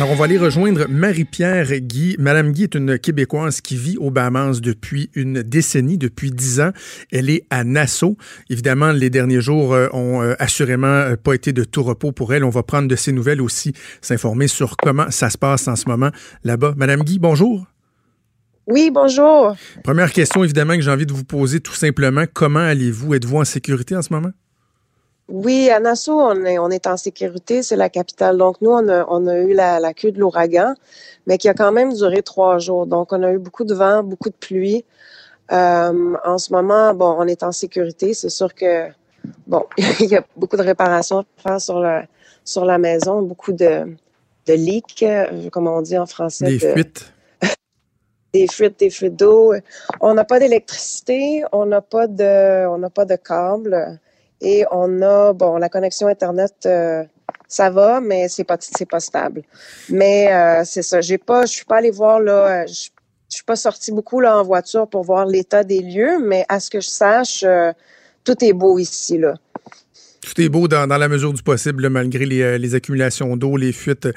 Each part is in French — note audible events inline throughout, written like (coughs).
Alors, on va aller rejoindre Marie-Pierre Guy. Madame Guy est une Québécoise qui vit aux Bahamas depuis une décennie, depuis dix ans. Elle est à Nassau. Évidemment, les derniers jours euh, ont euh, assurément euh, pas été de tout repos pour elle. On va prendre de ses nouvelles aussi, s'informer sur comment ça se passe en ce moment là-bas. Madame Guy, bonjour. Oui, bonjour. Première question, évidemment, que j'ai envie de vous poser tout simplement. Comment allez-vous? Êtes-vous en sécurité en ce moment? Oui, à Nassau, on est, on est en sécurité, c'est la capitale. Donc, nous, on a, on a eu la, la queue de l'ouragan, mais qui a quand même duré trois jours. Donc, on a eu beaucoup de vent, beaucoup de pluie. Euh, en ce moment, bon, on est en sécurité. C'est sûr que, bon, (laughs) il y a beaucoup de réparations à faire sur la, sur la maison, beaucoup de, de leaks, euh, comme on dit en français. Des de- fuites. (laughs) des fuites, des fuites d'eau. On n'a pas d'électricité, on n'a pas de, on n'a pas de câble et on a, bon, la connexion internet, euh, ça va, mais c'est pas, c'est pas stable. Mais euh, c'est ça. J'ai pas, je suis pas allée voir là. euh, Je, suis pas sortie beaucoup là en voiture pour voir l'état des lieux, mais à ce que je sache, euh, tout est beau ici là. Tout est beau dans, dans la mesure du possible, là, malgré les, euh, les accumulations d'eau, les fuites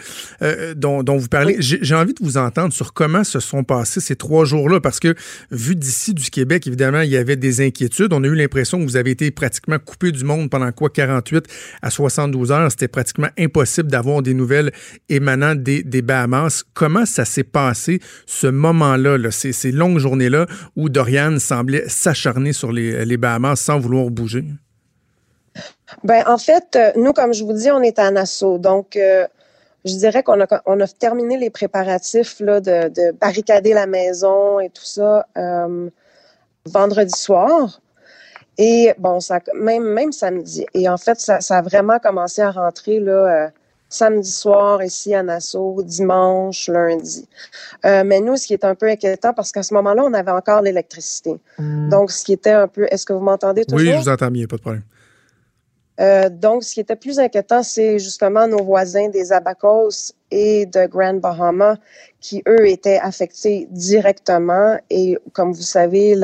euh, dont, dont vous parlez. J'ai j'ai envie de vous entendre sur comment se sont passés ces trois jours-là, parce que vu d'ici du Québec, évidemment, il y avait des inquiétudes. On a eu l'impression que vous avez été pratiquement coupé du monde pendant quoi 48 à 72 heures. C'était pratiquement impossible d'avoir des nouvelles émanant des, des Bahamas. Comment ça s'est passé, ce moment-là, là, ces, ces longues journées-là où Dorian semblait s'acharner sur les, les Bahamas sans vouloir bouger? Ben, en fait, euh, nous, comme je vous dis, on est à Nassau. Donc, euh, je dirais qu'on a, on a terminé les préparatifs là, de, de barricader la maison et tout ça euh, vendredi soir. Et bon, ça, même, même samedi. Et en fait, ça, ça a vraiment commencé à rentrer là, euh, samedi soir ici à Nassau, dimanche, lundi. Euh, mais nous, ce qui est un peu inquiétant, parce qu'à ce moment-là, on avait encore l'électricité. Donc, ce qui était un peu... Est-ce que vous m'entendez toujours? Oui, je vous entends bien, pas de problème. Euh, donc, ce qui était plus inquiétant, c'est justement nos voisins des Abacos et de Grand Bahama qui, eux, étaient affectés directement. Et comme vous savez,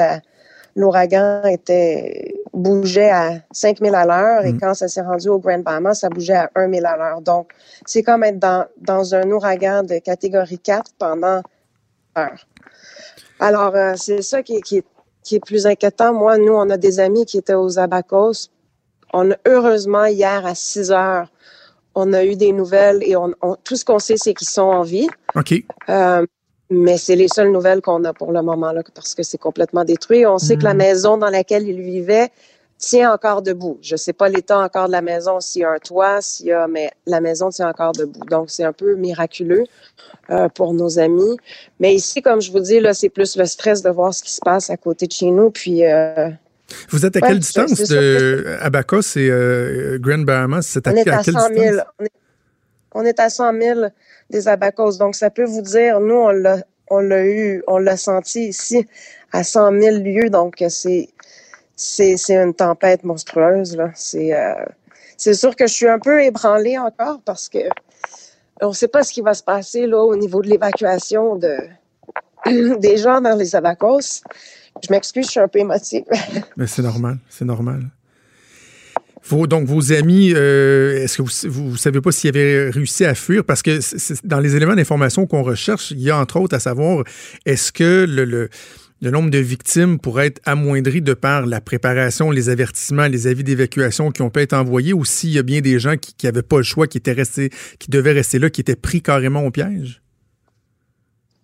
l'ouragan était bougeait à 5000 à l'heure et Mhm. quand ça s'est rendu au Grand Bahama, ça bougeait à 1000 à l'heure. Donc, c'est comme être dans, dans un ouragan de catégorie 4 pendant heure. Alors, euh, c'est ça qui qui, qui est plus inquiétant. Moi, nous, on a des amis qui étaient aux Abacos. On a, heureusement, hier à 6 heures, on a eu des nouvelles et on, on- tout ce qu'on sait, c'est qu'ils sont en vie. OK. Euh, mais c'est les seules nouvelles qu'on a pour le moment, là, parce que c'est complètement détruit. On sait que la maison dans laquelle il vivait tient encore debout. Je sais pas l'état encore de la maison, s'il y a un toit, s'il y a, mais la maison tient encore debout. Donc, c'est un peu miraculeux euh, pour nos amis. Mais ici, comme je vous dis, là, c'est plus le stress de voir ce qui se passe à côté de chez nous. Puis, euh, Vous êtes à Ouais, quelle distance de et euh, Grand Bahamas? C'est à, on est à à quelle 100 000. distance? On est, on est à 100 000 des abacos. Donc, ça peut vous dire, nous, on l'a, on l'a eu, on l'a senti ici à 100 000 lieues. Donc, c'est, une tempête monstrueuse, là. C'est, euh, c'est sûr que je suis un peu ébranlée encore parce que on ne sait pas ce qui va se passer, là, au niveau de l'évacuation de, (clears throat) des gens dans les abacos. Je m'excuse, je suis un peu émotive. (laughs) Mais c'est normal, c'est normal. Vos, donc, vos amis, euh, est-ce que vous, vous savez pas s'ils avaient réussi à fuir? Parce que dans les éléments d'information qu'on recherche, il y a entre autres à savoir, est-ce que le nombre de victimes pourrait être amoindri de par la préparation, les avertissements, les avis d'évacuation qui ont pu être envoyés ou s'il y a bien des gens qui n'avaient pas le choix, qui étaient restés, qui devaient rester là, qui étaient pris carrément au piège?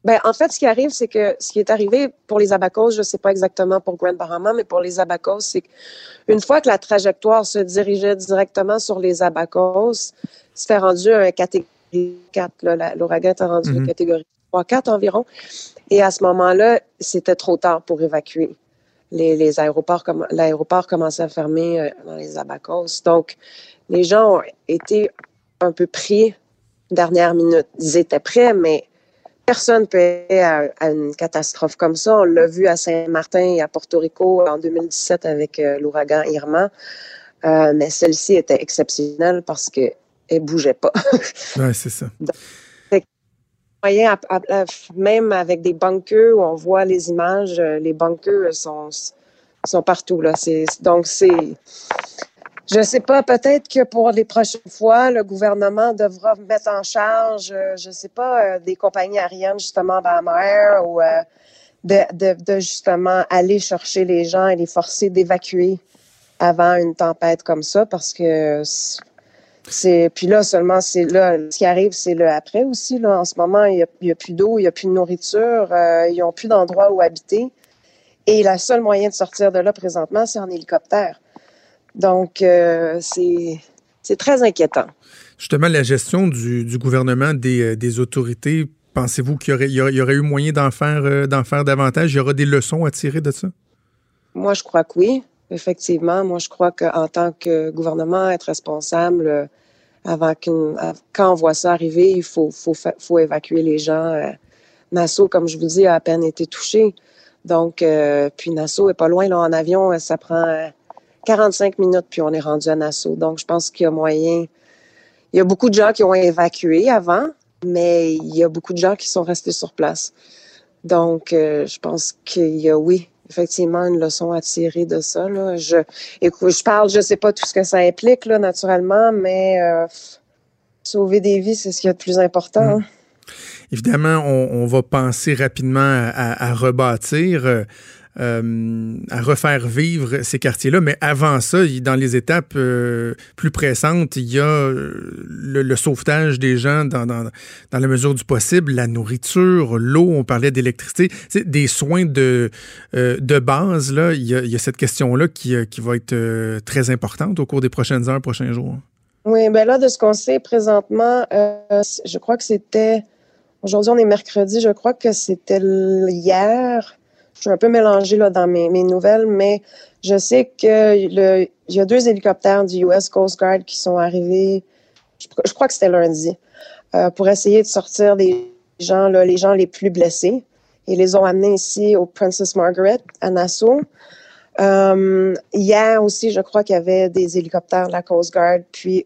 Ben, en fait, ce qui arrive, c'est que ce qui est arrivé pour les Abacos, je ne sais pas exactement pour Grand Bahama, mais pour les Abacos, c'est qu'une fois que la trajectoire se dirigeait directement sur les Abacos, c'était rendu un catégorie 4. là. La- L'ouragan était rendu Mhm. une catégorie 3-4 environ. Et à ce moment-là, c'était trop tard pour évacuer. Les, les aéroports, l'aéroport commençait à fermer euh, dans les Abacos. Donc, les gens ont été un peu pris dernière minute. Ils étaient prêts, mais personne peut être à, à, une catastrophe comme ça. On l'a vu à Saint-Martin et à Porto Rico en 2017 avec euh, l'ouragan Irma. Euh, mais celle-ci était exceptionnelle parce qu'elle ne bougeait pas. (laughs) oui, c'est ça. Donc, moyen, à, à, même avec des bunkers où on voit les images, euh, les bunkers sont, sont partout. Là. Donc, c'est je ne sais pas, peut-être que pour les prochaines fois, le gouvernement devra mettre en charge, euh, je sais pas, euh, des compagnies aériennes, justement, Bamair, ou euh, de, de, de, justement aller chercher les gens et les forcer d'évacuer avant une tempête comme ça, parce que c'est. Puis là, seulement, c'est là, ce qui arrive, c'est le après aussi. Là. En ce moment, il n'y a, a, plus d'eau, il n'y a plus de nourriture, euh, ils n'ont plus d'endroit où habiter. Et la seule moyen de sortir de là présentement, c'est en hélicoptère. Donc, euh, c'est très inquiétant. Justement, la gestion du, du gouvernement, des, euh, des autorités, pensez-vous qu'il y aurait, il y aurait eu moyen d'en faire, euh, d'en faire davantage? Il y aura des leçons à tirer de ça? Moi, je crois que oui, effectivement. Moi, je crois qu'en tant que gouvernement, être responsable, euh, avant qu'une, quand on voit ça arriver, il faut, faut, faut évacuer les gens. Nassau, comme je vous dis, a à peine été touché. Donc, puis Nassau est pas loin, là, en avion, ça prend 45 minutes, puis on est rendu à Nassau. Donc, je pense qu'il y a moyen. Il y a beaucoup de gens qui ont évacué avant, mais il y a beaucoup de gens qui sont restés sur place. Donc, euh, je pense qu'il y a, oui, effectivement, une leçon à tirer de ça. Là. Je, écoute, je parle, je sais pas tout ce que ça implique, là, naturellement, mais euh, sauver des vies, c'est ce qui est le plus important. Mmh. Évidemment, on, va penser rapidement à, rebâtir. Euh, à refaire vivre ces quartiers-là. Mais avant ça, dans les étapes euh, plus pressantes, il y a euh, le, sauvetage des gens dans, la mesure du possible, la nourriture, l'eau, on parlait d'électricité, des soins de, de base. Là, il, y a, cette question-là qui, qui va être très importante au cours des prochaines heures, prochains jours. Oui, ben là, de ce qu'on sait présentement, je crois que c'était... Aujourd'hui, on est mercredi, je crois que c'était hier je suis un peu mélangée là, dans mes, mes nouvelles, mais je sais que le, il y a deux hélicoptères du US Coast Guard qui sont arrivés, je, je crois que c'était lundi, euh, pour essayer de sortir des gens, là, les gens les plus blessés. Ils les ont amenés ici au Princess Margaret à Nassau. Euh, hier aussi, je crois qu'il y avait des hélicoptères de la Coast Guard. Puis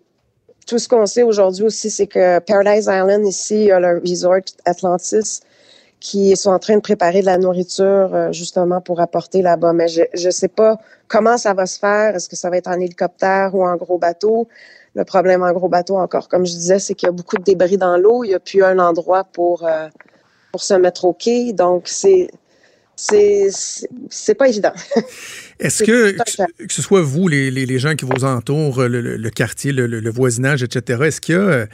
tout ce qu'on sait aujourd'hui aussi, c'est que Paradise Island, ici, il y a le resort Atlantis qui sont en train de préparer de la nourriture euh, justement pour apporter là-bas. Mais je ne sais pas comment ça va se faire. Est-ce que ça va être en hélicoptère ou en gros bateau? Le problème en gros bateau encore, comme je disais, c'est qu'il y a beaucoup de débris dans l'eau. Il n'y a plus un endroit pour, euh, pour se mettre au quai. Donc, c'est c'est pas évident. (laughs) Est-ce que, que ce soit vous, les, les, les, gens qui vous entourent, le, le, le quartier, le, le, voisinage, etc., est-ce qu'il y a euh,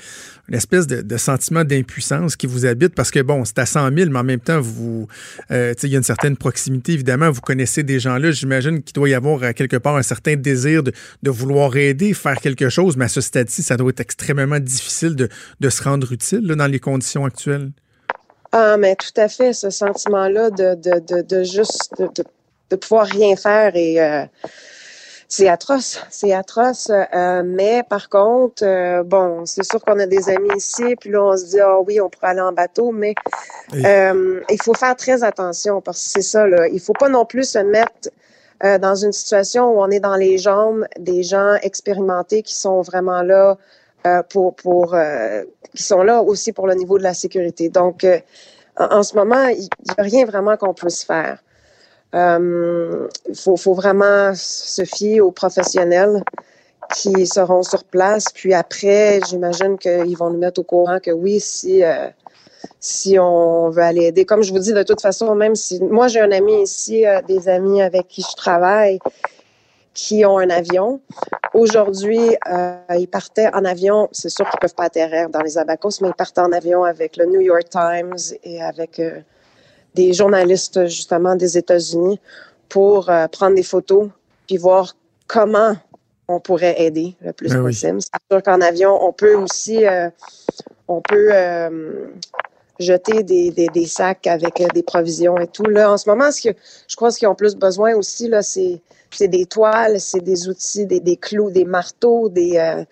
une espèce de, de sentiment d'impuissance qui vous habite? Parce que, bon, c'est à 100 000, mais en même temps, vous, euh, il y a une certaine proximité, évidemment. Vous connaissez des gens-là. J'imagine qu'il doit y avoir à quelque part un certain désir de, de vouloir aider, faire quelque chose, mais à ce stade-ci, ça doit être extrêmement difficile de, de se rendre utile là, dans les conditions actuelles. Ah, mais tout à fait, ce sentiment-là de, de, de, de, juste de, de, de, pouvoir rien faire et euh, c'est atroce, c'est atroce. Euh, mais par contre, euh, bon, c'est sûr qu'on a des amis ici, puis là on se dit ah oui, on pourrait aller en bateau, mais euh, il faut faire très attention parce que c'est ça là, il faut pas non plus se mettre dans une situation où on est dans les jambes des gens expérimentés qui sont vraiment là euh, pour, pour euh, qui sont là aussi pour le niveau de la sécurité. Donc, euh, en, ce moment, il n'y a rien vraiment qu'on puisse faire. Il faut, vraiment se fier aux professionnels qui seront sur place. Puis après, j'imagine qu'ils vont nous mettre au courant que oui, si si on veut aller aider. Comme je vous dis, de toute façon, même si moi j'ai un ami ici, euh, des amis avec qui je travaille, qui ont un avion. Aujourd'hui, euh, ils partaient en avion. C'est sûr qu'ils peuvent pas atterrir dans les abacos, mais ils partaient en avion avec le New York Times et avec euh, des journalistes justement des États-Unis pour euh, prendre des photos puis voir comment on pourrait aider le plus ben possible. Oui. C'est sûr qu'en avion, on peut aussi, on peut jeter des, des, des, sacs avec des provisions et tout. Là, en ce moment, ce que je crois ce qu'ils ont plus besoin aussi là, c'est c'est des toiles, c'est des outils, des, des, clous, des marteaux, des, euh,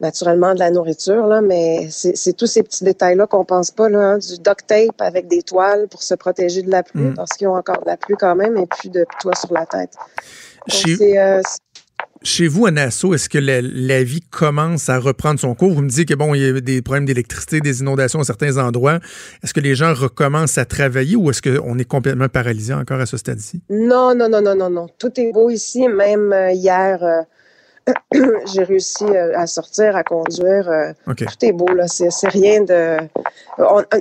naturellement de la nourriture, là, mais c'est tous ces petits détails-là qu'on pense pas, là, hein, du duct tape avec des toiles pour se protéger de la pluie, mm. parce qu'ils ont encore de la pluie quand même, et plus de toit sur la tête. Euh, chez, vous, à Nassau, est-ce que la, vie commence à reprendre son cours? Vous me dites que bon, il y a des problèmes d'électricité, des inondations à certains endroits. Est-ce que les gens recommencent à travailler ou est-ce qu'on est complètement paralysé encore à ce stade-ci? Non, non, non, non, non, non. Tout est beau ici. Même euh, hier, euh, (coughs) j'ai réussi euh, à sortir, à conduire. Euh, tout est beau, là. C'est rien de.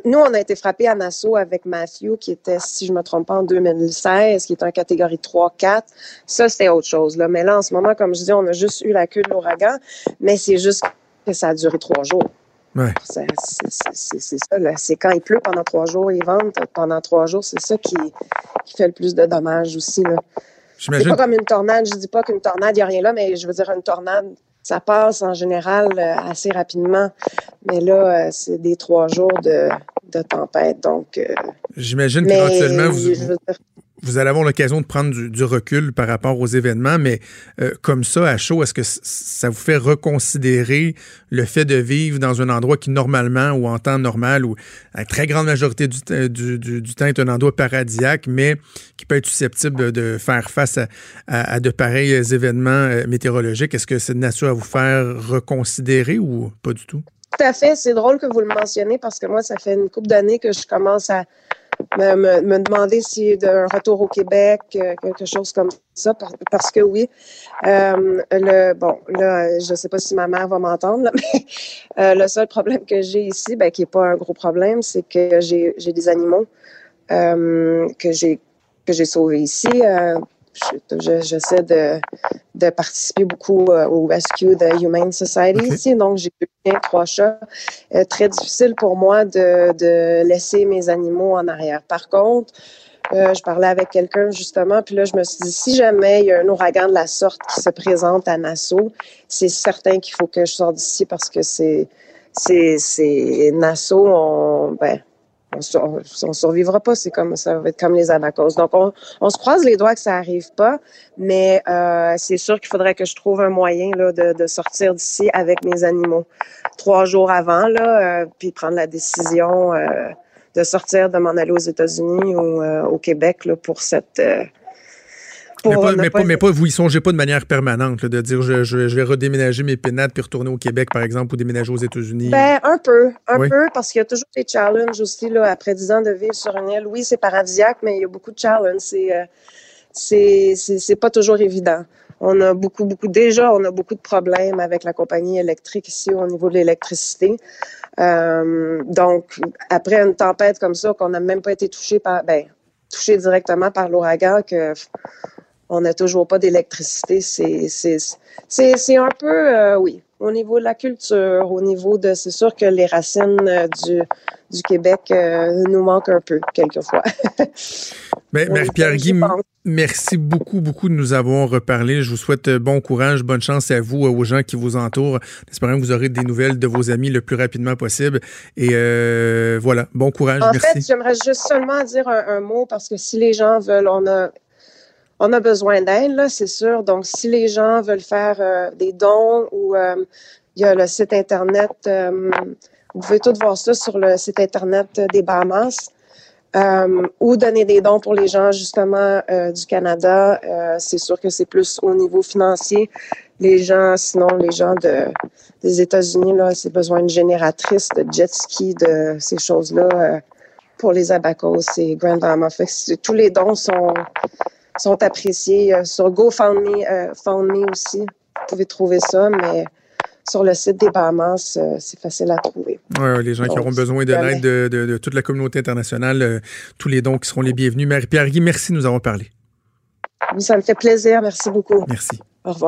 nous, on a été frappés à Nassau avec Matthew, qui était, si je me trompe pas, en 2016, qui est en catégorie 3-4. Ça, c'était autre chose, là. Mais là, en ce moment, comme je dis, on a juste eu la queue de l'ouragan, mais c'est juste que ça a duré trois jours. Ouais. C'est ça, là. C'est quand il pleut pendant trois jours, ils vendent pendant trois jours. C'est ça qui, qui fait le plus de dommages aussi, là. C'est pas comme une tornade. Je dis pas qu'une tornade, il n'y a rien là, mais je veux dire, une tornade, ça passe en général euh, assez rapidement. Mais là, euh, c'est des trois jours de, tempête. Donc. Euh, J'imagine qu'éventuellement, vous, vous allez avoir l'occasion de prendre du, recul par rapport aux événements, mais euh, comme ça, à chaud, est-ce que ça vous fait reconsidérer le fait de vivre dans un endroit qui, normalement, ou en temps normal, ou à la très grande majorité du, du, temps, est un endroit paradisiaque, mais qui peut être susceptible de faire face à, de pareils événements euh, météorologiques? Est-ce que c'est de nature à vous faire reconsidérer ou pas du tout? Tout à fait. C'est drôle que vous le mentionnez parce que moi, ça fait une couple d'années que je commence à me, me, demander si d'un retour au Québec, euh, quelque chose comme ça, parce que oui, euh, le bon, là, je sais pas si ma mère va m'entendre, (laughs) mais euh, le seul problème que j'ai ici, ben, qui est pas un gros problème, c'est que j'ai des animaux que j'ai que j'ai sauvés ici j'essaie de, de, participer beaucoup euh, au Rescue de Humane Society ici. Donc, j'ai eu bien trois chats. Euh, très difficile pour moi de, de, laisser mes animaux en arrière. Par contre, euh, je parlais avec quelqu'un justement, puis là, je me suis dit, si jamais il y a un ouragan de la sorte qui se présente à Nassau, c'est certain qu'il faut que je sorte d'ici parce que c'est, c'est, c'est Nassau, on, ben, on, survivra pas. C'est comme ça va être comme les abacos. Donc on, se croise les doigts que ça arrive pas, mais euh, c'est sûr qu'il faudrait que je trouve un moyen là, de, sortir d'ici avec mes animaux trois jours avant là, euh, puis prendre la décision euh, de sortir, de m'en aller aux États-Unis ou au Québec là, pour cette mais, pas, mais, pas, vous y songez pas de manière permanente, de dire je, je, vais redéménager mes pénates puis retourner au Québec, par exemple, ou déménager aux États-Unis? Ben, un peu, un peu, parce qu'il y a toujours des challenges aussi, là, après dix ans de vivre sur une île. Oui, c'est paradisiaque, mais il y a beaucoup de challenges. C'est, euh, c'est, c'est, pas toujours évident. On a beaucoup, beaucoup, déjà, on a beaucoup de problèmes avec la compagnie électrique ici au niveau de l'électricité. Euh, donc, après une tempête comme ça, qu'on n'a même pas été touché par, ben, touché directement par l'ouragan, que on n'a toujours pas d'électricité. C'est un peu, euh, oui, au niveau de la culture, au niveau de, c'est sûr que les racines euh, du, du Québec euh, nous manquent un peu, quelquefois. (laughs) Mais Marie-Pierre Guy, merci beaucoup, beaucoup de nous avoir reparlé. Je vous souhaite bon courage, bonne chance à vous, aux gens qui vous entourent. Espérons que vous aurez des nouvelles de vos amis le plus rapidement possible. Et voilà, bon courage. En fait, j'aimerais juste seulement dire un, un, mot parce que si les gens veulent, on a on a besoin d'aide, là, c'est sûr. Donc, si les gens veulent faire euh, des dons ou euh, il y a le site Internet, euh, vous pouvez tout voir ça sur le site Internet des Bahamas. ou donner des dons pour les gens justement du Canada. c'est sûr que c'est plus au niveau financier. Les gens, sinon les gens de, des États-Unis, là, c'est besoin d'une génératrice de jet ski, de ces choses-là pour les abacos et Grand Bahama. tous les dons sont sont appréciés. Euh, sur GoFundMe euh, aussi, vous pouvez trouver ça, mais sur le site des Bahamas, euh, c'est facile à trouver. Oui, les gens qui auront besoin de l'aide de, toute la communauté internationale, tous les dons qui seront les bienvenus. Marie-Pierre Guy, merci de nous avoir parlé. Ça me fait plaisir. Merci beaucoup. Merci. Au revoir.